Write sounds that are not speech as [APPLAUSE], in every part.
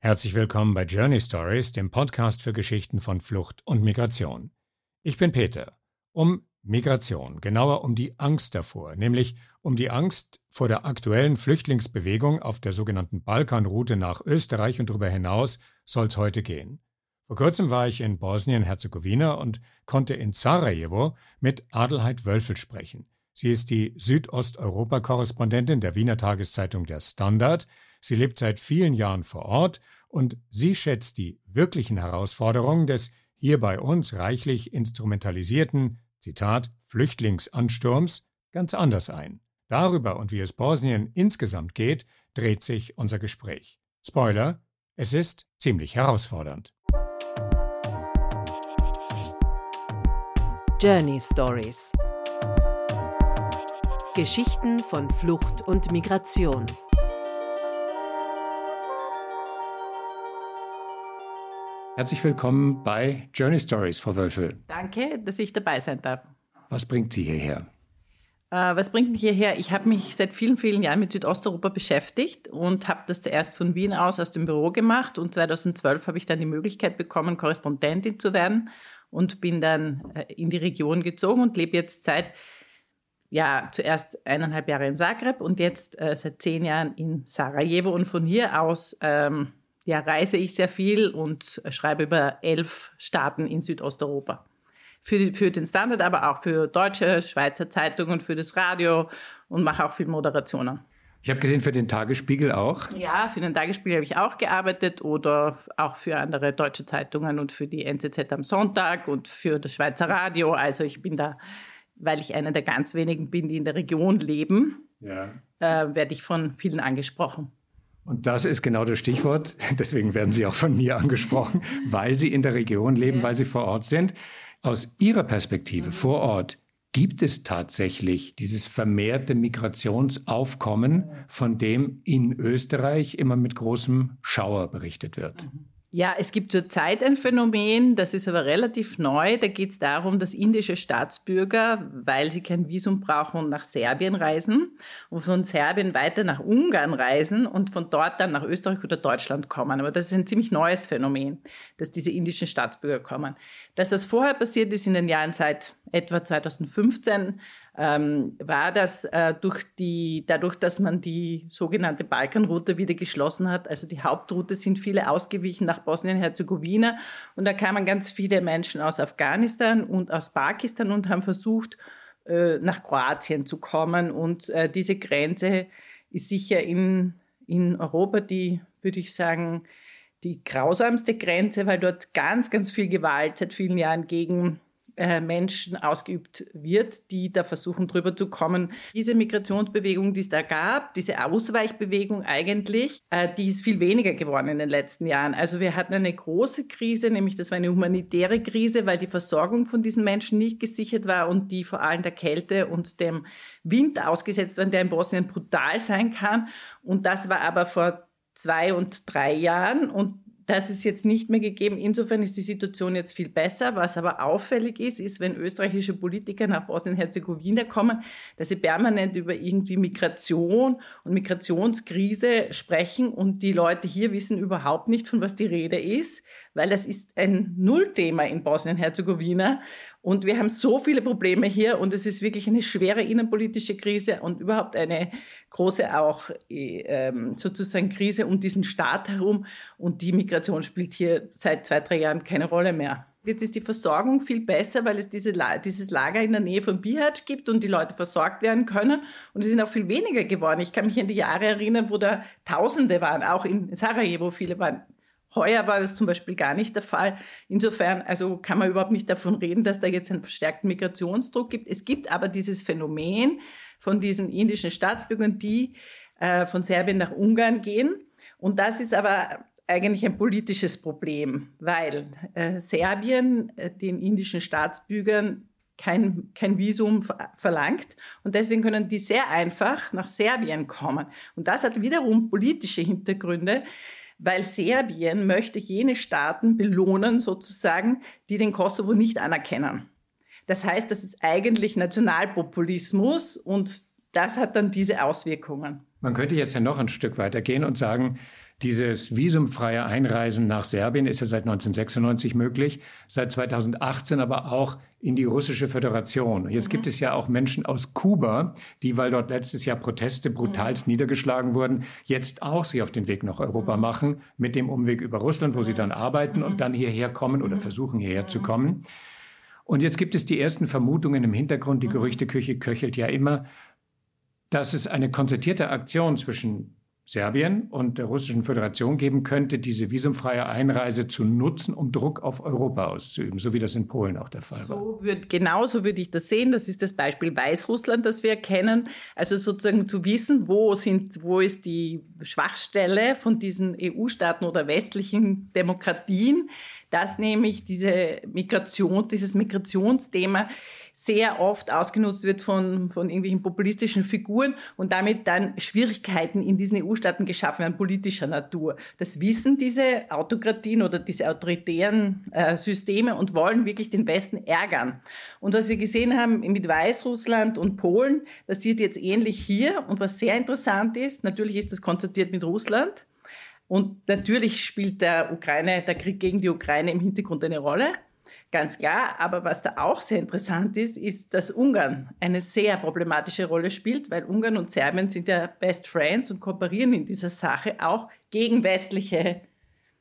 Herzlich willkommen bei Journey Stories, dem Podcast für Geschichten von Flucht und Migration. Ich bin Peter. Um Migration, genauer um die Angst davor, nämlich um die Angst vor der aktuellen Flüchtlingsbewegung auf der sogenannten Balkanroute nach Österreich und darüber hinaus, soll es heute gehen. Vor kurzem war ich in Bosnien-Herzegowina und konnte in Sarajevo mit Adelheid Wölfel sprechen. Sie ist die Südosteuropa-Korrespondentin der Wiener Tageszeitung Der Standard, Sie lebt seit vielen Jahren vor Ort und sie schätzt die wirklichen Herausforderungen des hier bei uns reichlich instrumentalisierten, Zitat, Flüchtlingsansturms ganz anders ein. Darüber und wie es Bosnien insgesamt geht, dreht sich unser Gespräch. Spoiler, es ist ziemlich herausfordernd. Journey Stories Geschichten von Flucht und Migration Herzlich willkommen bei Journey Stories, Frau Wölfel. Danke, dass ich dabei sein darf. Was bringt Sie hierher? Äh, was bringt mich hierher? Ich habe mich seit vielen, vielen Jahren mit Südosteuropa beschäftigt und habe das zuerst von Wien aus aus dem Büro gemacht und 2012 habe ich dann die Möglichkeit bekommen, Korrespondentin zu werden und bin dann äh, in die Region gezogen und lebe jetzt seit ja, zuerst eineinhalb Jahre in Zagreb und jetzt äh, seit zehn Jahren in Sarajevo. Und von hier aus ähm, ja, reise ich sehr viel und schreibe über elf Staaten in Südosteuropa. Für, für den Standard, aber auch für deutsche, Schweizer Zeitungen, für das Radio und mache auch viel Moderationen. Ich habe gesehen, für den Tagesspiegel auch. Ja, für den Tagesspiegel habe ich auch gearbeitet oder auch für andere deutsche Zeitungen und für die NZZ am Sonntag und für das Schweizer Radio. Also ich bin da, weil ich einer der ganz wenigen bin, die in der Region leben, ja. äh, werde ich von vielen angesprochen. Und das ist genau das Stichwort. [LAUGHS] Deswegen werden Sie auch von mir angesprochen, weil Sie in der Region leben, weil Sie vor Ort sind. Aus Ihrer Perspektive vor Ort, gibt es tatsächlich dieses vermehrte Migrationsaufkommen, von dem in Österreich immer mit großem Schauer berichtet wird? Mhm. Ja, es gibt zurzeit ein Phänomen, das ist aber relativ neu. Da geht es darum, dass indische Staatsbürger, weil sie kein Visum brauchen, nach Serbien reisen und von Serbien weiter nach Ungarn reisen und von dort dann nach Österreich oder Deutschland kommen. Aber das ist ein ziemlich neues Phänomen, dass diese indischen Staatsbürger kommen. Dass das vorher passiert ist in den Jahren seit etwa 2015, ähm, war das äh, durch die, dadurch, dass man die sogenannte Balkanroute wieder geschlossen hat. Also die Hauptroute sind viele ausgewichen nach Bosnien-Herzegowina und da kamen ganz viele Menschen aus Afghanistan und aus Pakistan und haben versucht, äh, nach Kroatien zu kommen. Und äh, diese Grenze ist sicher in, in Europa die, würde ich sagen, die grausamste Grenze, weil dort ganz, ganz viel Gewalt seit vielen Jahren gegen Menschen ausgeübt wird, die da versuchen, drüber zu kommen. Diese Migrationsbewegung, die es da gab, diese Ausweichbewegung eigentlich, äh, die ist viel weniger geworden in den letzten Jahren. Also wir hatten eine große Krise, nämlich das war eine humanitäre Krise, weil die Versorgung von diesen Menschen nicht gesichert war und die vor allem der Kälte und dem Wind ausgesetzt waren, der in Bosnien brutal sein kann. Und das war aber vor zwei und drei Jahren und das ist jetzt nicht mehr gegeben. Insofern ist die Situation jetzt viel besser. Was aber auffällig ist, ist, wenn österreichische Politiker nach Bosnien-Herzegowina kommen, dass sie permanent über irgendwie Migration und Migrationskrise sprechen und die Leute hier wissen überhaupt nicht, von was die Rede ist, weil das ist ein Nullthema in Bosnien-Herzegowina. Und wir haben so viele Probleme hier und es ist wirklich eine schwere innenpolitische Krise und überhaupt eine große auch äh, sozusagen Krise um diesen Staat herum. Und die Migration spielt hier seit zwei, drei Jahren keine Rolle mehr. Jetzt ist die Versorgung viel besser, weil es diese, dieses Lager in der Nähe von Bihać gibt und die Leute versorgt werden können. Und es sind auch viel weniger geworden. Ich kann mich an die Jahre erinnern, wo da Tausende waren, auch in Sarajevo viele waren. Heuer war das zum Beispiel gar nicht der Fall. Insofern also kann man überhaupt nicht davon reden, dass da jetzt einen verstärkten Migrationsdruck gibt. Es gibt aber dieses Phänomen von diesen indischen Staatsbürgern, die äh, von Serbien nach Ungarn gehen. Und das ist aber eigentlich ein politisches Problem, weil äh, Serbien äh, den indischen Staatsbürgern kein, kein Visum verlangt und deswegen können die sehr einfach nach Serbien kommen. Und das hat wiederum politische Hintergründe, weil Serbien möchte jene Staaten belohnen, sozusagen, die den Kosovo nicht anerkennen. Das heißt, das ist eigentlich Nationalpopulismus und das hat dann diese Auswirkungen. Man könnte jetzt ja noch ein Stück weiter gehen und sagen, Dieses visumfreie Einreisen nach Serbien ist ja seit 1996 möglich, seit 2018 aber auch in die russische Föderation. Jetzt mhm. gibt es ja auch Menschen aus Kuba, die, weil dort letztes Jahr Proteste brutalst mhm. niedergeschlagen wurden, jetzt auch sich auf den Weg nach Europa mhm. machen, mit dem Umweg über Russland, wo sie dann arbeiten und mhm. dann hierher kommen oder mhm. versuchen hierher zu kommen. Und jetzt gibt es die ersten Vermutungen im Hintergrund, die Gerüchteküche köchelt ja immer, dass es eine konzertierte Aktion zwischen Serbien und der Russischen Föderation geben könnte, diese visumfreie Einreise zu nutzen, um Druck auf Europa auszuüben, so wie das in Polen auch der Fall so war. Würd, genau so würde ich das sehen. Das ist das Beispiel Weißrussland, das wir kennen. Also sozusagen zu wissen, wo, sind, wo ist die Schwachstelle von diesen EU-Staaten oder westlichen Demokratien, dass nämlich diese Migration, dieses Migrationsthema sehr oft ausgenutzt wird von, von irgendwelchen populistischen Figuren und damit dann Schwierigkeiten in diesen EU-Staaten geschaffen werden, politischer Natur. Das wissen diese Autokratien oder diese autoritären äh, Systeme und wollen wirklich den Westen ärgern. Und was wir gesehen haben mit Weißrussland und Polen, das sieht jetzt ähnlich hier. Und was sehr interessant ist, natürlich ist das konzertiert mit Russland. Und natürlich spielt der Ukraine, der Krieg gegen die Ukraine im Hintergrund eine Rolle. Ganz klar, aber was da auch sehr interessant ist, ist, dass Ungarn eine sehr problematische Rolle spielt, weil Ungarn und Serbien sind ja Best Friends und kooperieren in dieser Sache auch gegen westliche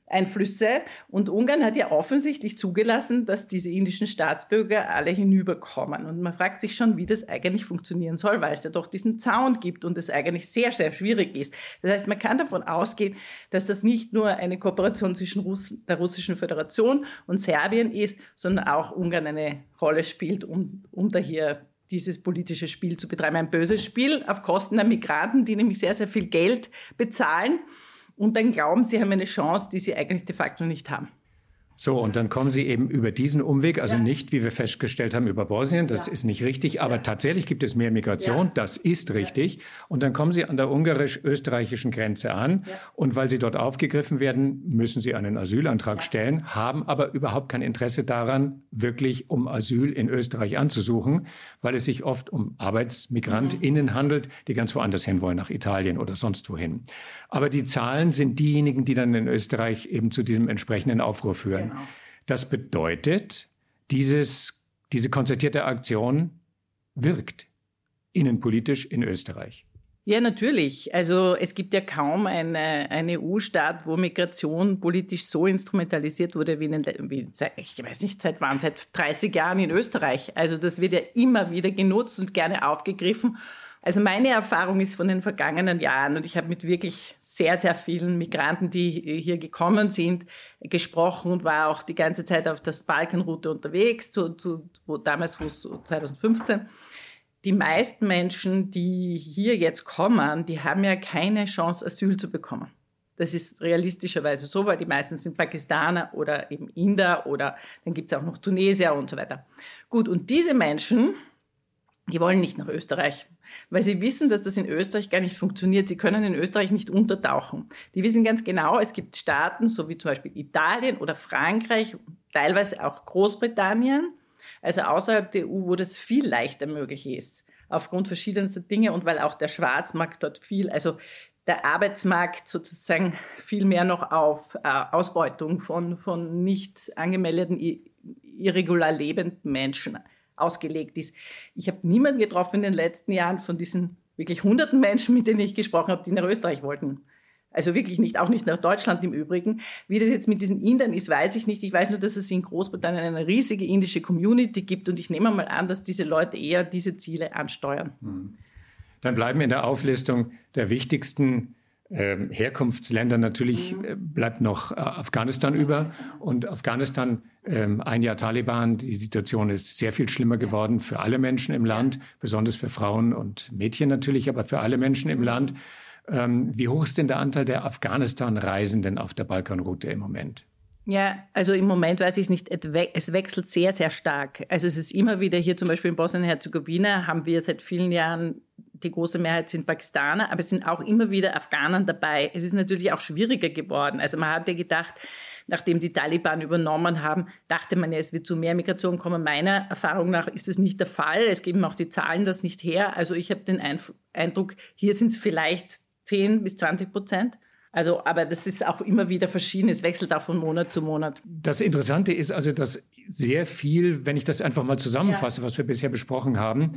Einflüsse. Und Ungarn hat ja offensichtlich zugelassen, dass diese indischen Staatsbürger alle hinüberkommen. Und man fragt sich schon, wie das eigentlich funktionieren soll, weil es ja doch diesen Zaun gibt und es eigentlich sehr, sehr schwierig ist. Das heißt, man kann davon ausgehen, dass das nicht nur eine Kooperation zwischen Russ der Russischen Föderation und Serbien ist, sondern auch Ungarn eine Rolle spielt, um, um da hier dieses politische Spiel zu betreiben. Ein böses Spiel auf Kosten der Migranten, die nämlich sehr, sehr viel Geld bezahlen und dann glauben, sie haben eine Chance, die sie eigentlich de facto nicht haben. So, und dann kommen Sie eben über diesen Umweg, also ja. nicht, wie wir festgestellt haben, über Bosnien, das ja. ist nicht richtig, aber ja. tatsächlich gibt es mehr Migration, das ist richtig. Und dann kommen Sie an der ungarisch-österreichischen Grenze an und weil Sie dort aufgegriffen werden, müssen Sie einen Asylantrag stellen, haben aber überhaupt kein Interesse daran, wirklich um Asyl in Österreich anzusuchen, weil es sich oft um ArbeitsmigrantInnen mhm. handelt, die ganz woanders hin wollen, nach Italien oder sonst wohin. Aber die Zahlen sind diejenigen, die dann in Österreich eben zu diesem entsprechenden Aufruf führen. Genau. Das bedeutet, dieses, diese konzertierte Aktion wirkt innenpolitisch in Österreich. Ja, natürlich. Also es gibt ja kaum eine, einen EU-Staat, wo Migration politisch so instrumentalisiert wurde wie, in den, wie ich weiß nicht, seit wann, seit 30 Jahren in Österreich. Also das wird ja immer wieder genutzt und gerne aufgegriffen. Also meine Erfahrung ist von den vergangenen Jahren und ich habe mit wirklich sehr, sehr vielen Migranten, die hier gekommen sind, gesprochen und war auch die ganze Zeit auf der Balkanroute unterwegs, zu, zu, wo, damals, wo es 2015. Die meisten Menschen, die hier jetzt kommen, die haben ja keine Chance, Asyl zu bekommen. Das ist realistischerweise so, weil die meisten sind Pakistaner oder eben Inder oder dann gibt es auch noch Tunesier und so weiter. Gut, und diese Menschen, die wollen nicht nach Österreich weil sie wissen, dass das in Österreich gar nicht funktioniert. Sie können in Österreich nicht untertauchen. Die wissen ganz genau, es gibt Staaten, so wie zum Beispiel Italien oder Frankreich, teilweise auch Großbritannien, also außerhalb der EU, wo das viel leichter möglich ist, aufgrund verschiedenster Dinge und weil auch der Schwarzmarkt dort viel, also der Arbeitsmarkt sozusagen viel mehr noch auf äh, Ausbeutung von, von nicht angemeldeten, irregular lebenden Menschen ausgelegt ist. Ich habe niemanden getroffen in den letzten Jahren von diesen wirklich hunderten Menschen, mit denen ich gesprochen habe, die nach Österreich wollten. Also wirklich nicht, auch nicht nach Deutschland im Übrigen. Wie das jetzt mit diesen Indern ist, weiß ich nicht. Ich weiß nur, dass es in Großbritannien eine riesige indische Community gibt und ich nehme mal an, dass diese Leute eher diese Ziele ansteuern. Hm. Dann bleiben in der Auflistung der wichtigsten ähm, Herkunftsländer natürlich mhm. äh, bleibt noch äh, Afghanistan über. Und Afghanistan, ähm, ein Jahr Taliban, die Situation ist sehr viel schlimmer geworden für alle Menschen im Land, besonders für Frauen und Mädchen natürlich, aber für alle Menschen im Land. Ähm, wie hoch ist denn der Anteil der Afghanistan-Reisenden auf der Balkanroute im Moment? Ja, also im Moment weiß ich es nicht. Es wechselt sehr, sehr stark. Also es ist immer wieder hier zum Beispiel in Bosnien-Herzegowina haben wir seit vielen Jahren die große Mehrheit sind Pakistaner, aber es sind auch immer wieder Afghanen dabei. Es ist natürlich auch schwieriger geworden. Also man hatte gedacht, nachdem die Taliban übernommen haben, dachte man ja, es wird zu mehr Migration kommen. Meiner Erfahrung nach ist das nicht der Fall. Es geben auch die Zahlen das nicht her. Also ich habe den Eindruck, hier sind es vielleicht 10 bis 20 Prozent Also, aber das ist auch immer wieder verschieden. Es wechselt auch von Monat zu Monat. Das Interessante ist also, dass sehr viel, wenn ich das einfach mal zusammenfasse, ja. was wir bisher besprochen haben, mhm.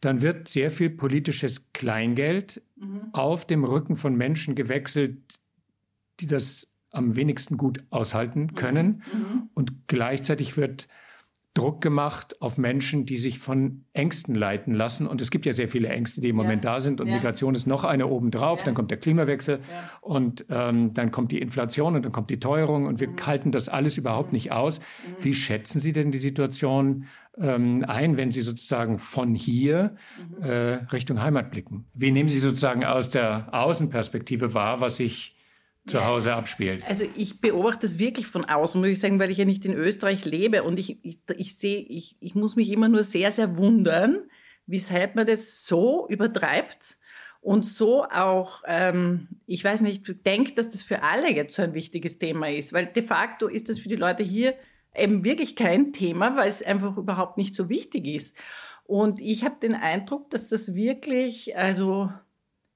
dann wird sehr viel politisches Kleingeld mhm. auf dem Rücken von Menschen gewechselt, die das am wenigsten gut aushalten können. Mhm. mhm. Und gleichzeitig wird Druck gemacht auf Menschen, die sich von Ängsten leiten lassen. Und es gibt ja sehr viele Ängste, die im Moment da sind. Und ja. Migration ist noch eine obendrauf. Ja. Dann kommt der Klimawechsel ja. und ähm, dann kommt die Inflation und dann kommt die Teuerung. Und wir mhm. halten das alles überhaupt nicht aus. Mhm. Wie schätzen Sie denn die Situation ähm, ein, wenn Sie sozusagen von hier mhm. äh, Richtung Heimat blicken? Wie nehmen Sie sozusagen aus der Außenperspektive wahr, was sich zu Hause abspielt. Also ich beobachte das wirklich von außen, muss ich sagen, weil ich ja nicht in Österreich lebe und ich, ich, ich sehe, ich, ich muss mich immer nur sehr, sehr wundern, weshalb man das so übertreibt und so auch, ähm, ich weiß nicht, denkt, dass das für alle jetzt so ein wichtiges Thema ist, weil de facto ist das für die Leute hier eben wirklich kein Thema, weil es einfach überhaupt nicht so wichtig ist. Und ich habe den Eindruck, dass das wirklich, also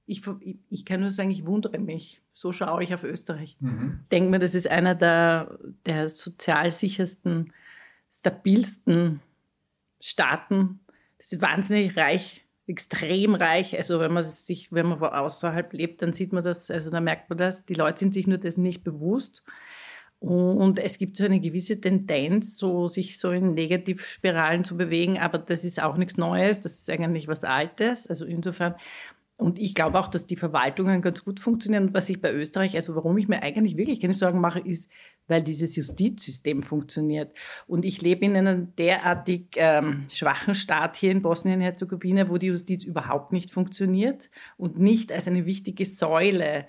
ich, ich kann nur sagen, ich wundere mich. So schaue ich auf Österreich. Mhm. Denke mir, das ist einer der, der sozial sichersten, stabilsten Staaten. Das ist wahnsinnig reich, extrem reich. Also wenn man sich, wenn man außerhalb lebt, dann sieht man das, also da merkt man das. Die Leute sind sich nur dessen nicht bewusst. Und es gibt so eine gewisse Tendenz, so sich so in Negativspiralen zu bewegen, aber das ist auch nichts Neues, das ist eigentlich was Altes. Also insofern und ich glaube auch, dass die Verwaltungen ganz gut funktionieren. Und was ich bei Österreich, also warum ich mir eigentlich wirklich keine Sorgen mache, ist, weil dieses Justizsystem funktioniert. Und ich lebe in einem derartig ähm, schwachen Staat hier in Bosnien-Herzegowina, wo die Justiz überhaupt nicht funktioniert und nicht als eine wichtige Säule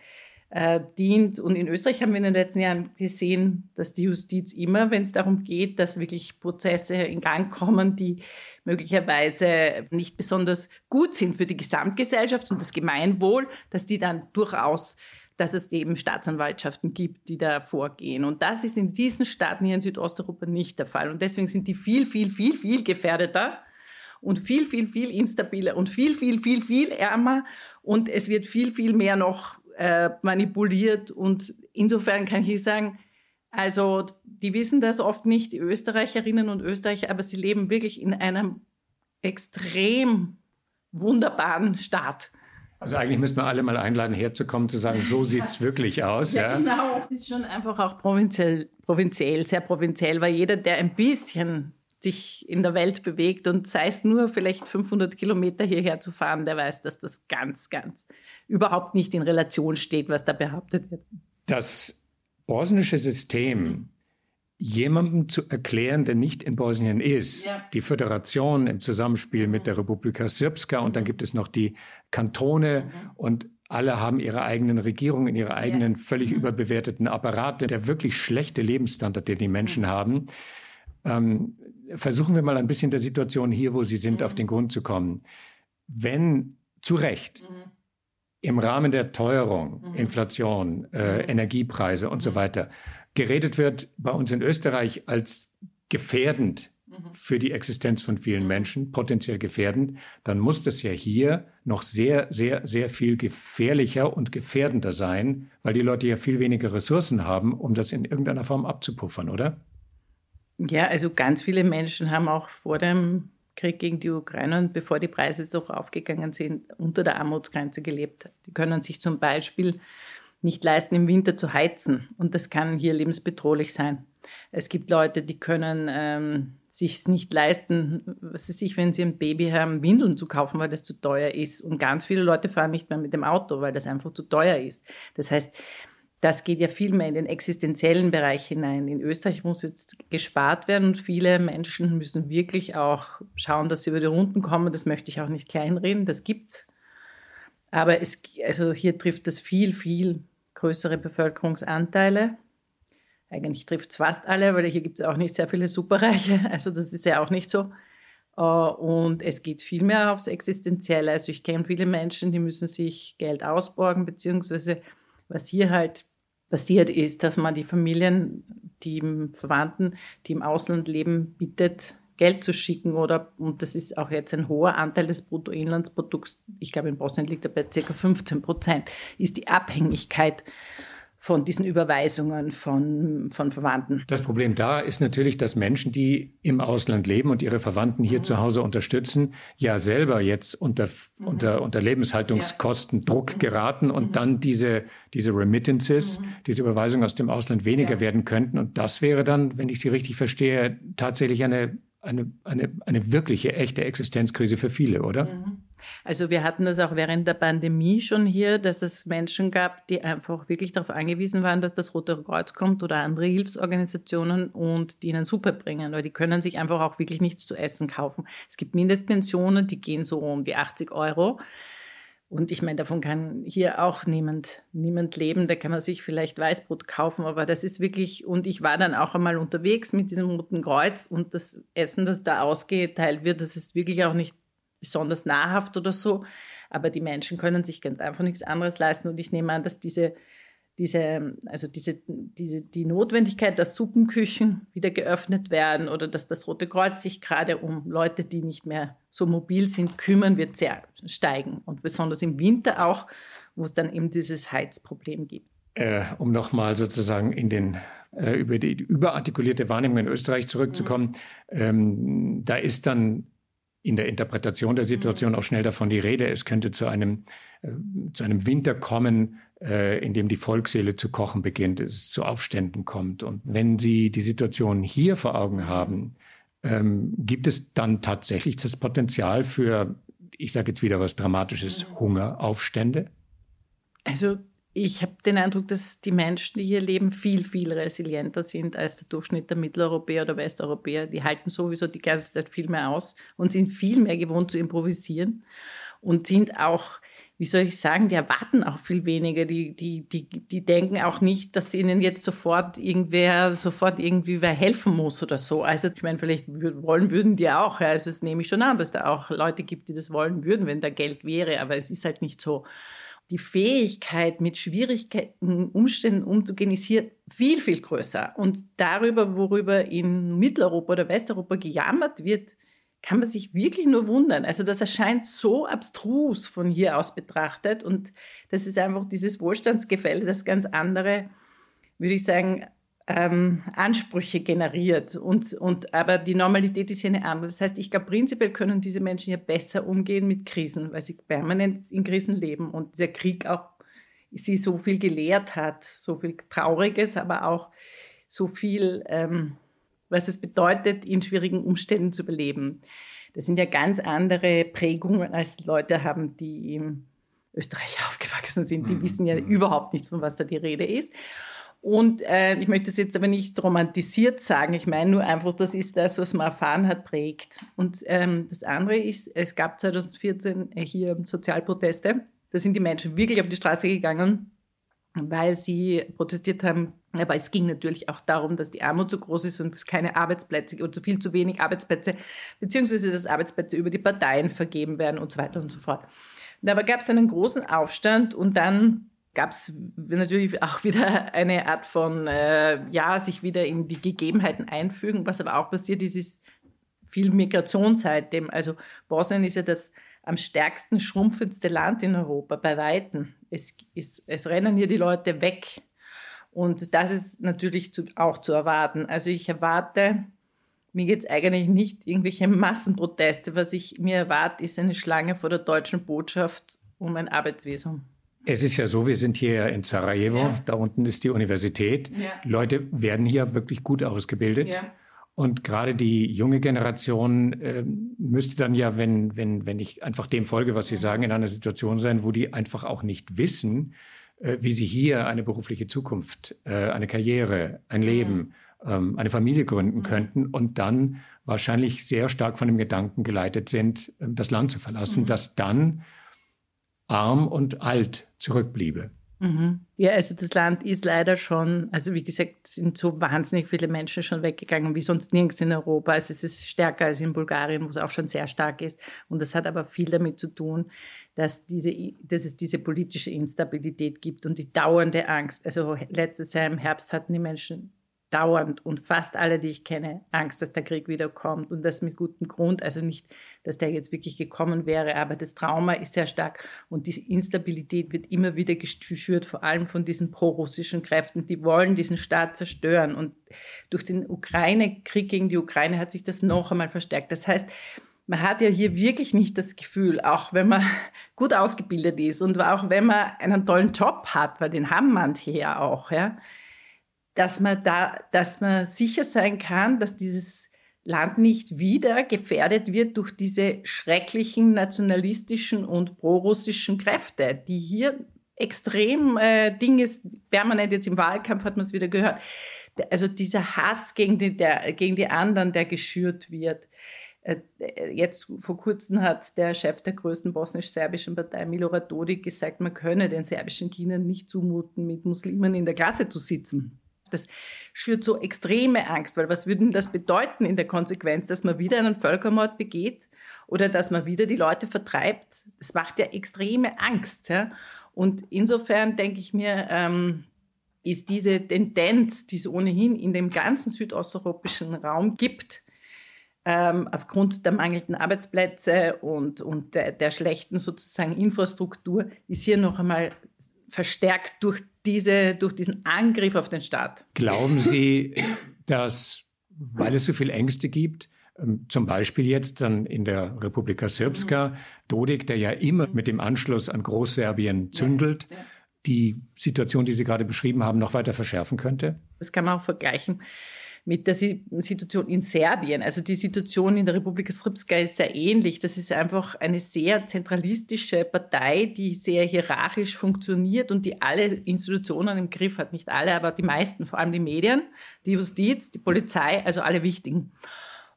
äh, dient. Und in Österreich haben wir in den letzten Jahren gesehen, dass die Justiz immer, wenn es darum geht, dass wirklich Prozesse in Gang kommen, die möglicherweise nicht besonders gut sind für die Gesamtgesellschaft und das Gemeinwohl, dass die dann durchaus dass es eben Staatsanwaltschaften gibt, die da vorgehen. Und das ist in diesen Staaten hier in Südosteuropa nicht der Fall. Und deswegen sind die viel, viel, viel, viel gefährdeter und viel, viel, viel instabiler und viel, viel, viel, viel ärmer. Und es wird viel, viel mehr noch äh, manipuliert. Und insofern kann ich sagen, also die wissen das oft nicht, die Österreicherinnen und Österreicher, aber sie leben wirklich in einem extrem wunderbaren Staat. Also eigentlich müssten wir alle mal einladen, herzukommen, zu sagen, so sieht es [LAUGHS] wirklich aus. Ja, ja, genau. Das ist schon einfach auch provinziell, provinziell, sehr provinziell, weil jeder, der ein bisschen sich in der Welt bewegt und sei es nur vielleicht 500 Kilometer hierher zu fahren, der weiß, dass das ganz, ganz überhaupt nicht in Relation steht, was da behauptet wird. Das bosnische System jemandem zu erklären, der nicht in Bosnien ist, ja. die Föderation im Zusammenspiel mit der Republika Srpska und dann gibt es noch die Kantone mhm. und alle haben ihre eigenen Regierungen, ihre eigenen ja. völlig mhm. überbewerteten Apparate, der wirklich schlechte Lebensstandard, den die Menschen mhm. haben. Ähm, versuchen wir mal ein bisschen der Situation hier, wo Sie sind, auf den Grund zu kommen. Wenn zu Recht. Im Rahmen der Teuerung, mhm. Inflation, äh, mhm. Energiepreise und so mhm. weiter geredet wird bei uns in Österreich als gefährdend mhm. für die Existenz von vielen Menschen, potenziell gefährdend, dann muss das ja hier noch sehr, sehr, sehr viel gefährlicher und gefährdender sein, weil die Leute ja viel weniger Ressourcen haben, um das in irgendeiner Form abzupuffern, oder? Ja, also ganz viele Menschen haben auch vor dem Krieg gegen die Ukraine und bevor die Preise so aufgegangen sind, unter der Armutsgrenze gelebt. Die können sich zum Beispiel nicht leisten, im Winter zu heizen. Und das kann hier lebensbedrohlich sein. Es gibt Leute, die können ähm, sich nicht leisten, was weiß ich, wenn sie ein Baby haben, Windeln zu kaufen, weil das zu teuer ist. Und ganz viele Leute fahren nicht mehr mit dem Auto, weil das einfach zu teuer ist. Das heißt, das geht ja viel mehr in den existenziellen Bereich hinein. In Österreich muss jetzt gespart werden und viele Menschen müssen wirklich auch schauen, dass sie über die Runden kommen. Das möchte ich auch nicht kleinreden, das gibt's. Aber es, also hier trifft das viel, viel größere Bevölkerungsanteile. Eigentlich trifft es fast alle, weil hier gibt es auch nicht sehr viele Superreiche. [LAUGHS] Also das ist ja auch nicht so. Äh, und es geht viel mehr aufs Existenzielle. Also ich kenne viele Menschen, die müssen sich Geld ausborgen, beziehungsweise was hier halt passiert ist, dass man die Familien, die Verwandten, die im Ausland leben, bittet, Geld zu schicken oder, und das ist auch jetzt ein hoher Anteil des Bruttoinlandsprodukts, ich glaube in Bosnien liegt er bei ca. 15 Prozent, ist die Abhängigkeit von diesen Überweisungen von, von Verwandten. Das Problem da ist natürlich, dass Menschen, die im Ausland leben und ihre Verwandten hier mhm. zu Hause unterstützen, ja selber jetzt unter, mhm. unter, unter Lebenshaltungskosten ja. Druck mhm. geraten und mhm. dann diese, diese Remittances, mhm. diese Überweisungen aus dem Ausland weniger ja. werden könnten. Und das wäre dann, wenn ich Sie richtig verstehe, tatsächlich eine, eine, eine, eine wirkliche, echte Existenzkrise für viele, oder? Mhm. Also wir hatten das auch während der Pandemie schon hier, dass es Menschen gab, die einfach wirklich darauf angewiesen waren, dass das Rote Kreuz kommt oder andere Hilfsorganisationen und die ihnen Suppe bringen, weil die können sich einfach auch wirklich nichts zu essen kaufen. Es gibt Mindestpensionen, die gehen so um die 80 Euro. Und ich meine, davon kann hier auch niemand, niemand leben. Da kann man sich vielleicht Weißbrot kaufen, aber das ist wirklich, und ich war dann auch einmal unterwegs mit diesem Roten Kreuz und das Essen, das da ausgeteilt wird, das ist wirklich auch nicht besonders nahrhaft oder so. Aber die Menschen können sich ganz einfach nichts anderes leisten. Und ich nehme an, dass diese, diese, also diese, diese, die Notwendigkeit, dass Suppenküchen wieder geöffnet werden oder dass das Rote Kreuz sich gerade um Leute, die nicht mehr so mobil sind, kümmern, wird sehr steigen. Und besonders im Winter auch, wo es dann eben dieses Heizproblem gibt. Äh, um nochmal sozusagen in den äh, über die überartikulierte Wahrnehmung in Österreich zurückzukommen, mhm. ähm, da ist dann in der Interpretation der Situation auch schnell davon die Rede. Es könnte zu einem, äh, zu einem Winter kommen, äh, in dem die Volksseele zu kochen beginnt, es zu Aufständen kommt. Und wenn Sie die Situation hier vor Augen haben, ähm, gibt es dann tatsächlich das Potenzial für, ich sage jetzt wieder was Dramatisches, Hungeraufstände? Also ich habe den Eindruck, dass die Menschen, die hier leben, viel, viel resilienter sind als der Durchschnitt der Mitteleuropäer oder Westeuropäer. Die halten sowieso die ganze Zeit viel mehr aus und sind viel mehr gewohnt zu improvisieren und sind auch, wie soll ich sagen, die erwarten auch viel weniger. Die, die, die, die denken auch nicht, dass ihnen jetzt sofort irgendwer, sofort irgendwie wer helfen muss oder so. Also ich meine, vielleicht wollen würden die auch. Also das nehme ich schon an, dass da auch Leute gibt, die das wollen würden, wenn da Geld wäre. Aber es ist halt nicht so die Fähigkeit, mit Schwierigkeiten, Umständen umzugehen, ist hier viel, viel größer. Und darüber, worüber in Mitteleuropa oder Westeuropa gejammert wird, kann man sich wirklich nur wundern. Also das erscheint so abstrus von hier aus betrachtet. Und das ist einfach dieses Wohlstandsgefälle, das ganz andere, würde ich sagen, ähm, Ansprüche generiert. Und, und, aber die Normalität ist hier eine andere. Das heißt, ich glaube, prinzipiell können diese Menschen hier besser umgehen mit Krisen, weil sie permanent in Krisen leben und dieser Krieg auch sie so viel gelehrt hat, so viel Trauriges, aber auch so viel, ähm, was es bedeutet, in schwierigen Umständen zu überleben. Das sind ja ganz andere Prägungen, als Leute haben, die im Österreich [LAUGHS] aufgewachsen sind. Die mhm. wissen ja mhm. überhaupt nicht, von was da die Rede ist. Und äh, ich möchte es jetzt aber nicht romantisiert sagen. Ich meine nur einfach, das ist das, was man erfahren hat, prägt. Und ähm, das andere ist, es gab 2014 hier Sozialproteste. Da sind die Menschen wirklich auf die Straße gegangen, weil sie protestiert haben. Aber es ging natürlich auch darum, dass die Armut so groß ist und es keine Arbeitsplätze oder viel zu wenig Arbeitsplätze, beziehungsweise dass Arbeitsplätze über die Parteien vergeben werden und so weiter und so fort. Und aber gab es einen großen Aufstand und dann gab es natürlich auch [LAUGHS] wieder eine Art von, äh, ja, sich wieder in die Gegebenheiten einfügen. Was aber auch passiert ist, ist viel Migration seitdem. Also Bosnien ist ja das am stärksten schrumpfendste Land in Europa, bei Weitem. Es, es, es rennen hier die Leute weg. Und das ist natürlich zu, auch zu erwarten. Also ich erwarte, mir geht es eigentlich nicht irgendwelche Massenproteste. Was ich mir erwarte, ist eine Schlange vor der deutschen Botschaft um ein Arbeitsvisum. Es ist ja so, wir sind hier in Sarajevo, ja. da unten ist die Universität. Ja. Leute werden hier wirklich gut ausgebildet. Ja. Und gerade die junge Generation äh, müsste dann ja, wenn, wenn, wenn ich einfach dem folge, was Sie sagen, in einer Situation sein, wo die einfach auch nicht wissen, äh, wie sie hier eine berufliche Zukunft, äh, eine Karriere, ein Leben, ähm, eine Familie gründen mhm. könnten und dann wahrscheinlich sehr stark von dem Gedanken geleitet sind, äh, das Land zu verlassen, mhm. dass dann arm und alt zurückbliebe. Mhm. Ja, also das Land ist leider schon, also wie gesagt, sind so wahnsinnig viele Menschen schon weggegangen wie sonst nirgends in Europa. Also es ist stärker als in Bulgarien, wo es auch schon sehr stark ist. Und das hat aber viel damit zu tun, dass, diese, dass es diese politische Instabilität gibt und die dauernde Angst. Also letztes Jahr im Herbst hatten die Menschen dauernd und fast alle, die ich kenne, Angst, dass der Krieg wiederkommt und das mit gutem Grund. Also nicht, dass der jetzt wirklich gekommen wäre, aber das Trauma ist sehr stark und diese Instabilität wird immer wieder geschürt, vor allem von diesen prorussischen Kräften, die wollen diesen Staat zerstören. Und durch den Ukraine-Krieg gegen die Ukraine hat sich das noch einmal verstärkt. Das heißt, man hat ja hier wirklich nicht das Gefühl, auch wenn man [LAUGHS] gut ausgebildet ist und auch wenn man einen tollen Job hat, weil den haben manche ja auch, ja, dass man da, dass man sicher sein kann, dass dieses Land nicht wieder gefährdet wird durch diese schrecklichen nationalistischen und prorussischen Kräfte, die hier extrem äh, Dinge, permanent jetzt im Wahlkampf hat man es wieder gehört, also dieser Hass gegen die, der, gegen die anderen, der geschürt wird. Äh, jetzt vor kurzem hat der Chef der größten bosnisch-serbischen Partei, Milorad Dodik, gesagt, man könne den serbischen Kindern nicht zumuten, mit Muslimen in der Klasse zu sitzen. Das schürt so extreme Angst, weil was würde das bedeuten in der Konsequenz, dass man wieder einen Völkermord begeht oder dass man wieder die Leute vertreibt? Das macht ja extreme Angst. Ja? Und insofern denke ich mir, ähm, ist diese Tendenz, die es ohnehin in dem ganzen südosteuropäischen Raum gibt, ähm, aufgrund der mangelnden Arbeitsplätze und, und der, der schlechten sozusagen Infrastruktur, ist hier noch einmal verstärkt durch, diese, durch diesen Angriff auf den Staat. Glauben Sie, dass, weil es so viele Ängste gibt, ähm, zum Beispiel jetzt dann in der Republika Srpska, Dodik, der ja immer mit dem Anschluss an Großserbien zündelt, ja, ja. die Situation, die Sie gerade beschrieben haben, noch weiter verschärfen könnte? Das kann man auch vergleichen mit der Situation in Serbien. Also die Situation in der Republika Srpska ist sehr ähnlich. Das ist einfach eine sehr zentralistische Partei, die sehr hierarchisch funktioniert und die alle Institutionen im Griff hat. Nicht alle, aber die meisten, vor allem die Medien, die Justiz, die Polizei, also alle wichtigen.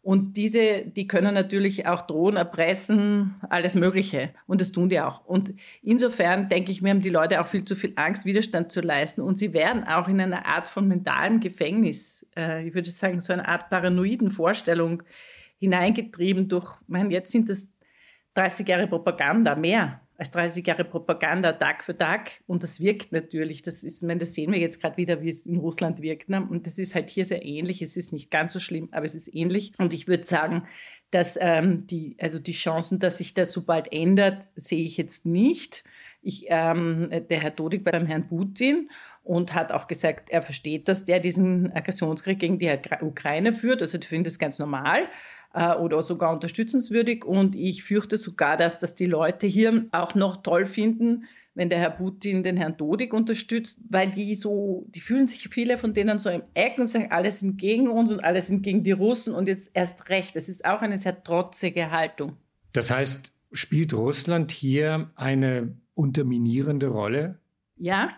Und diese, die können natürlich auch drohen, erpressen, alles Mögliche. Und das tun die auch. Und insofern denke ich mir, haben die Leute auch viel zu viel Angst, Widerstand zu leisten. Und sie werden auch in einer Art von mentalem Gefängnis, äh, ich würde sagen, so eine Art paranoiden Vorstellung hineingetrieben durch, ich meine, jetzt sind das 30 Jahre Propaganda, mehr als 30 Jahre Propaganda Tag für Tag und das wirkt natürlich. Das ist, meine, das sehen wir jetzt gerade wieder, wie es in Russland wirkt. Ne? Und das ist halt hier sehr ähnlich. Es ist nicht ganz so schlimm, aber es ist ähnlich. Und ich würde sagen, dass ähm, die, also die Chancen, dass sich das so bald ändert, sehe ich jetzt nicht. Ich, ähm, der Herr Dodik beim Herrn Putin und hat auch gesagt, er versteht, dass der diesen Aggressionskrieg gegen die Ukraine führt. Also ich finde das ganz normal äh, oder sogar unterstützenswürdig. Und ich fürchte sogar, dass das die Leute hier auch noch toll finden, wenn der Herr Putin den Herrn Dodik unterstützt, weil die so, die fühlen sich viele von denen so im Eck und sagen, alle sind gegen uns und alle sind gegen die Russen und jetzt erst recht. Das ist auch eine sehr trotzige Haltung. Das heißt, spielt Russland hier eine unterminierende Rolle? Ja,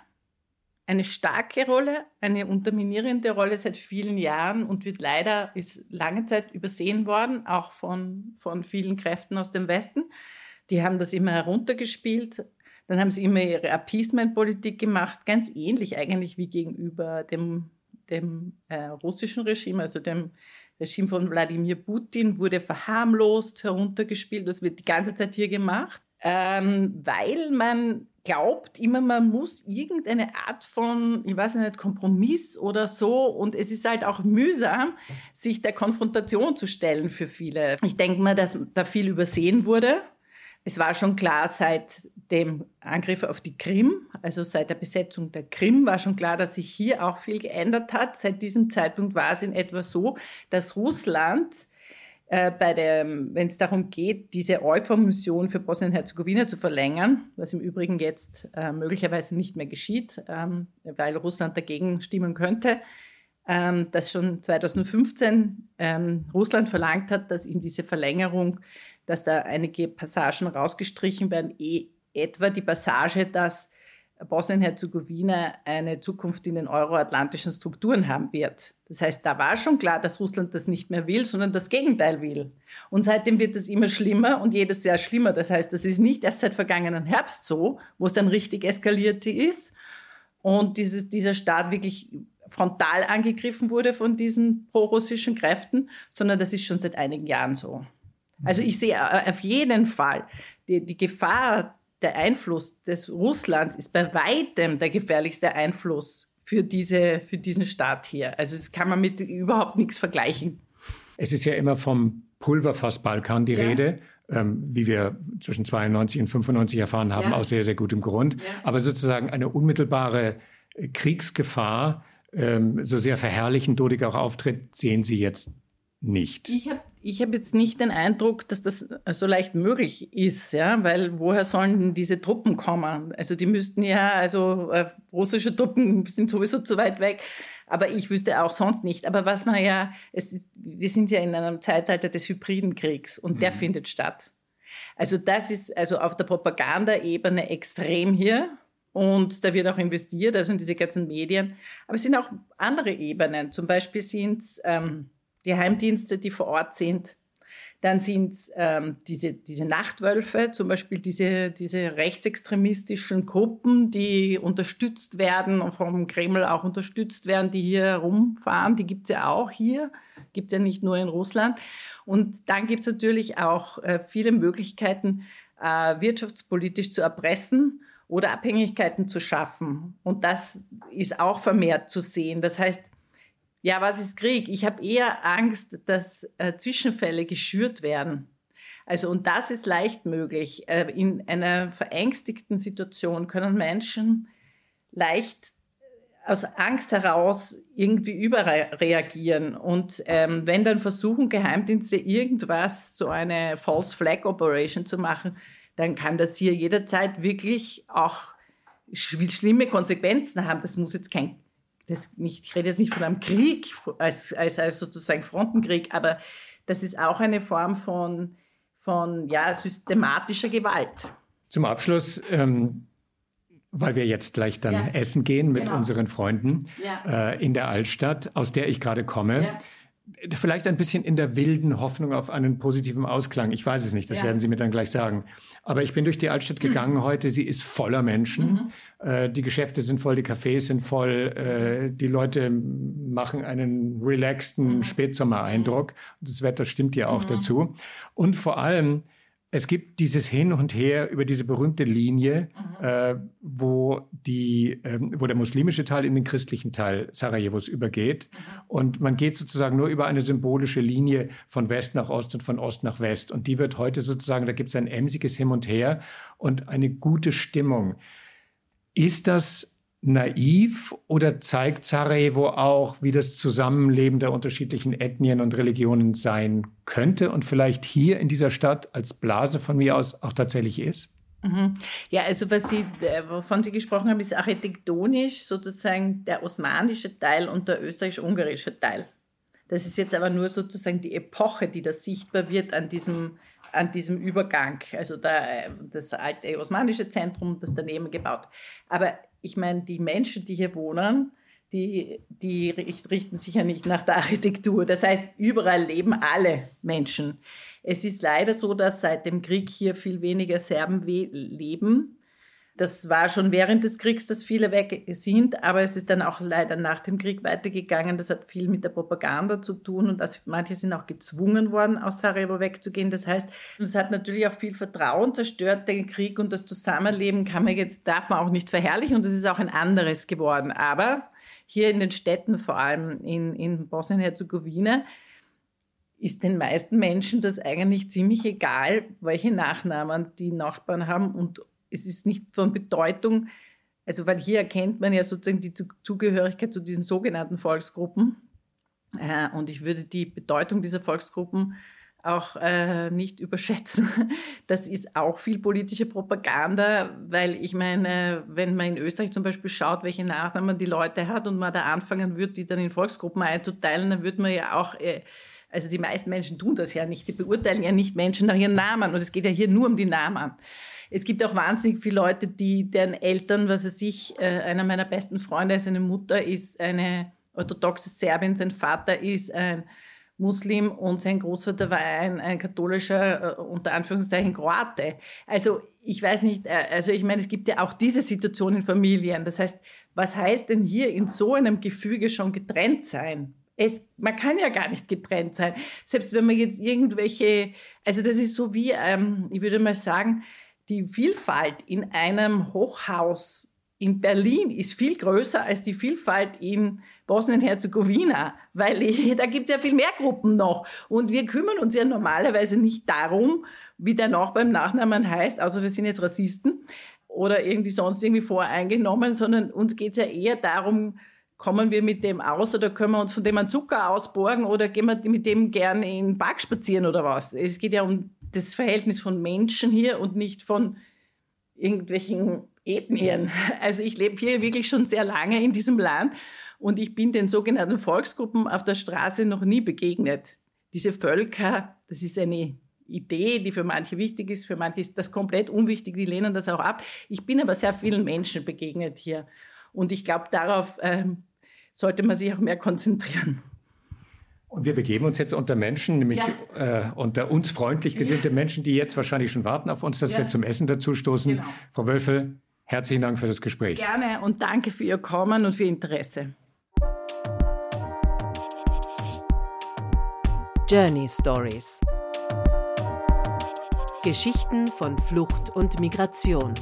eine starke Rolle, eine unterminierende Rolle seit vielen Jahren und wird leider, ist lange Zeit übersehen worden, auch von, von vielen Kräften aus dem Westen. Die haben das immer heruntergespielt. Dann haben sie immer ihre Appeasement-Politik gemacht, ganz ähnlich eigentlich wie gegenüber dem, dem äh, russischen Regime, also dem Regime von Wladimir Putin, wurde verharmlost, heruntergespielt. Das wird die ganze Zeit hier gemacht, ähm, weil man glaubt immer, man muss irgendeine Art von, ich weiß nicht, Kompromiss oder so. Und es ist halt auch mühsam, sich der Konfrontation zu stellen für viele. Ich denke mal, dass da viel übersehen wurde. Es war schon klar seit dem Angriff auf die Krim, also seit der Besetzung der Krim, war schon klar, dass sich hier auch viel geändert hat. Seit diesem Zeitpunkt war es in etwa so, dass Russland äh, wenn es darum geht, diese EUFOR-Mission für Bosnien-Herzegowina zu verlängern, was im Übrigen jetzt äh, möglicherweise nicht mehr geschieht, ähm, weil Russland dagegen stimmen könnte, ähm, dass schon 2015 ähm, Russland verlangt hat, dass in diese Verlängerung, dass da einige Passagen rausgestrichen werden, eh etwa die Passage, dass Bosnien-Herzegowina eine Zukunft in den euroatlantischen Strukturen haben wird. Das heißt, da war schon klar, dass Russland das nicht mehr will, sondern das Gegenteil will. Und seitdem wird es immer schlimmer und jedes Jahr schlimmer. Das heißt, das ist nicht erst seit vergangenen Herbst so, wo es dann richtig eskaliert ist und dieses, dieser Staat wirklich frontal angegriffen wurde von diesen prorussischen Kräften, sondern das ist schon seit einigen Jahren so. Also ich sehe äh, auf jeden Fall die, die Gefahr der Einfluss des Russlands ist bei weitem der gefährlichste Einfluss für, diese, für diesen Staat hier. Also das kann man mit überhaupt nichts vergleichen. Es ist ja immer vom Pulverfass Balkan die ja. Rede. Ähm, wie wir zwischen 92 und 95 erfahren haben, ja. aus sehr, sehr gutem Grund. Ja. Aber sozusagen eine unmittelbare Kriegsgefahr, ähm, so sehr verherrlichend Dodik auch auftritt, sehen Sie jetzt nicht. Ich habe ich hab jetzt nicht den Eindruck, dass das so leicht möglich ist, ja, weil woher sollen diese Truppen kommen? Also die müssten ja, also äh, russische Truppen [LAUGHS] sind sowieso zu weit weg, aber ich wüsste auch sonst nicht. Aber was man ja, es, wir sind ja in einem Zeitalter des hybriden Kriegs und mhm. der findet statt. Also das ist also auf der Propagandaebene extrem hier. Und da wird auch investiert, also in diese ganzen Medien. Aber es sind auch andere Ebenen. Zum Beispiel sind es ähm, die Heimdienste, die vor Ort sind. Dann sind es ähm, diese, diese Nachtwölfe, zum Beispiel diese, diese rechtsextremistischen Gruppen, die unterstützt werden und vom Kreml auch unterstützt werden, die hier herumfahren. Die gibt es ja auch hier, gibt es ja nicht nur in Russland. Und dann gibt es natürlich auch äh, viele Möglichkeiten, äh, wirtschaftspolitisch zu erpressen oder Abhängigkeiten zu schaffen. Und das ist auch vermehrt zu sehen. Das heißt, ja, was ist Krieg? Ich habe eher Angst, dass äh, Zwischenfälle geschürt werden. Also, und das ist leicht möglich. Äh, in einer verängstigten Situation können Menschen leicht äh, aus Angst heraus irgendwie überreagieren. Und ähm, wenn dann versuchen Geheimdienste irgendwas, so eine False Flag Operation zu machen, dann kann das hier jederzeit wirklich auch schlimme Konsequenzen haben. Das muss jetzt kein das nicht, ich rede jetzt nicht von einem Krieg als, als, als sozusagen Frontenkrieg, aber das ist auch eine Form von, von ja, systematischer Gewalt. Zum Abschluss, ähm, weil wir jetzt gleich dann ja. essen gehen mit genau. unseren Freunden ja. äh, in der Altstadt, aus der ich gerade komme. Ja. Vielleicht ein bisschen in der wilden Hoffnung auf einen positiven Ausklang. Ich weiß es nicht, das werden Sie mir dann gleich sagen. Aber ich bin durch die Altstadt mhm. gegangen mhm. heute. Sie ist voller Menschen. Mhm. Äh, die Geschäfte sind voll, die Cafés sind voll. Äh, die Leute machen einen relaxten mhm. Spätsommer-Eindruck. Das Wetter stimmt ja auch mhm. dazu. Und vor allem es gibt dieses Hin und Her über diese berühmte Linie, mhm. Äh, wo, die, äh, wo der muslimische Teil in den christlichen Teil Sarajevos übergeht. Mhm. Und man geht sozusagen nur über eine symbolische Linie von West nach Ost und von Ost nach West. Und die wird heute sozusagen, da gibt es ein emsiges Hin und Her und eine gute Stimmung. Ist das naiv oder zeigt Sarajevo auch, wie das Zusammenleben der unterschiedlichen Ethnien und Religionen sein könnte und vielleicht hier in dieser Stadt als Blase von mir aus auch tatsächlich ist? Mhm. Ja, also was Sie, wovon Sie gesprochen haben, ist architektonisch sozusagen der osmanische Teil und der österreichisch-ungarische Teil. Das ist jetzt aber nur sozusagen die Epoche, die da sichtbar wird an diesem, an diesem Übergang. Also der, das alte osmanische Zentrum, das daneben gebaut. Aber ich meine, die Menschen, die hier wohnen, die, die richten sich ja nicht nach der Architektur. Das heißt, überall leben alle Menschen. Es ist leider so, dass seit dem Krieg hier viel weniger Serben leben. Das war schon während des Kriegs, dass viele weg sind, aber es ist dann auch leider nach dem Krieg weitergegangen. Das hat viel mit der Propaganda zu tun und dass manche sind auch gezwungen worden, aus Sarajevo wegzugehen. Das heißt, es hat natürlich auch viel Vertrauen zerstört, den Krieg und das Zusammenleben kann man jetzt, darf man auch nicht verherrlichen und es ist auch ein anderes geworden. Aber hier in den Städten, vor allem in, in Bosnien-Herzegowina, ist den meisten Menschen das eigentlich ziemlich egal, welche Nachnamen die Nachbarn haben und es ist nicht von Bedeutung, also weil hier erkennt man ja sozusagen die Zugehörigkeit zu diesen sogenannten Volksgruppen. Äh, und ich würde die Bedeutung dieser Volksgruppen auch äh, nicht überschätzen. [LAUGHS] Das ist auch viel politische Propaganda, weil ich meine, wenn man in Österreich zum Beispiel schaut, welche Nachnamen die Leute hat und man da anfangen würde, die dann in Volksgruppen einzuteilen, dann würde man ja auch, äh, also die meisten Menschen tun das ja nicht, die beurteilen ja nicht Menschen nach ihren Namen und es geht ja hier nur um die Namen. Es gibt auch wahnsinnig viele Leute, die, deren Eltern, was weiß ich, äh, einer meiner besten Freunde, seine Mutter ist eine orthodoxe Serbin, sein Vater ist ein Muslim und sein Großvater war ein, ein katholischer, äh, unter Anführungszeichen, Kroate. Also ich weiß nicht, äh, also ich meine, es gibt ja auch diese Situation in Familien. Das heißt, was heißt denn hier in so einem Gefüge schon getrennt sein? Es, man kann ja gar nicht getrennt sein. Selbst wenn man jetzt irgendwelche, also das ist so wie, ähm, ich würde mal sagen, die Vielfalt in einem Hochhaus in Berlin ist viel größer als die Vielfalt in Bosnien-Herzegowina, weil [LAUGHS] da gibt es ja viel mehr Gruppen noch. Und wir kümmern uns ja normalerweise nicht darum, wie der Nachbar im Nachnamen heißt, außer wir sind jetzt Rassisten oder irgendwie sonst irgendwie voreingenommen, sondern uns geht es ja eher darum, kommen wir mit dem aus oder können wir uns von dem einen Zucker ausborgen oder gehen wir mit dem gern in den Park spazieren oder was? Es geht ja um das Verhältnis von Menschen hier und nicht von irgendwelchen Ethnien. Also ich lebe hier wirklich schon sehr lange in diesem Land und ich bin den sogenannten Volksgruppen auf der Straße noch nie begegnet. Diese Völker, das ist eine Idee, die für manche wichtig ist, für manche ist das komplett unwichtig, die lehnen das auch ab. Ich bin aber sehr vielen Menschen begegnet hier und ich glaube, darauf äh, sollte man sich auch mehr konzentrieren. Und wir begeben uns jetzt unter Menschen, nämlich ja. äh, unter uns freundlich gesinnte ja. Menschen, die jetzt wahrscheinlich schon warten auf uns, dass ja. wir zum Essen dazustoßen. Genau. Frau Wölfel, herzlichen Dank für das Gespräch. Gerne und danke für Ihr Kommen und für Ihr Interesse. Journey Stories Geschichten von Flucht und Migration.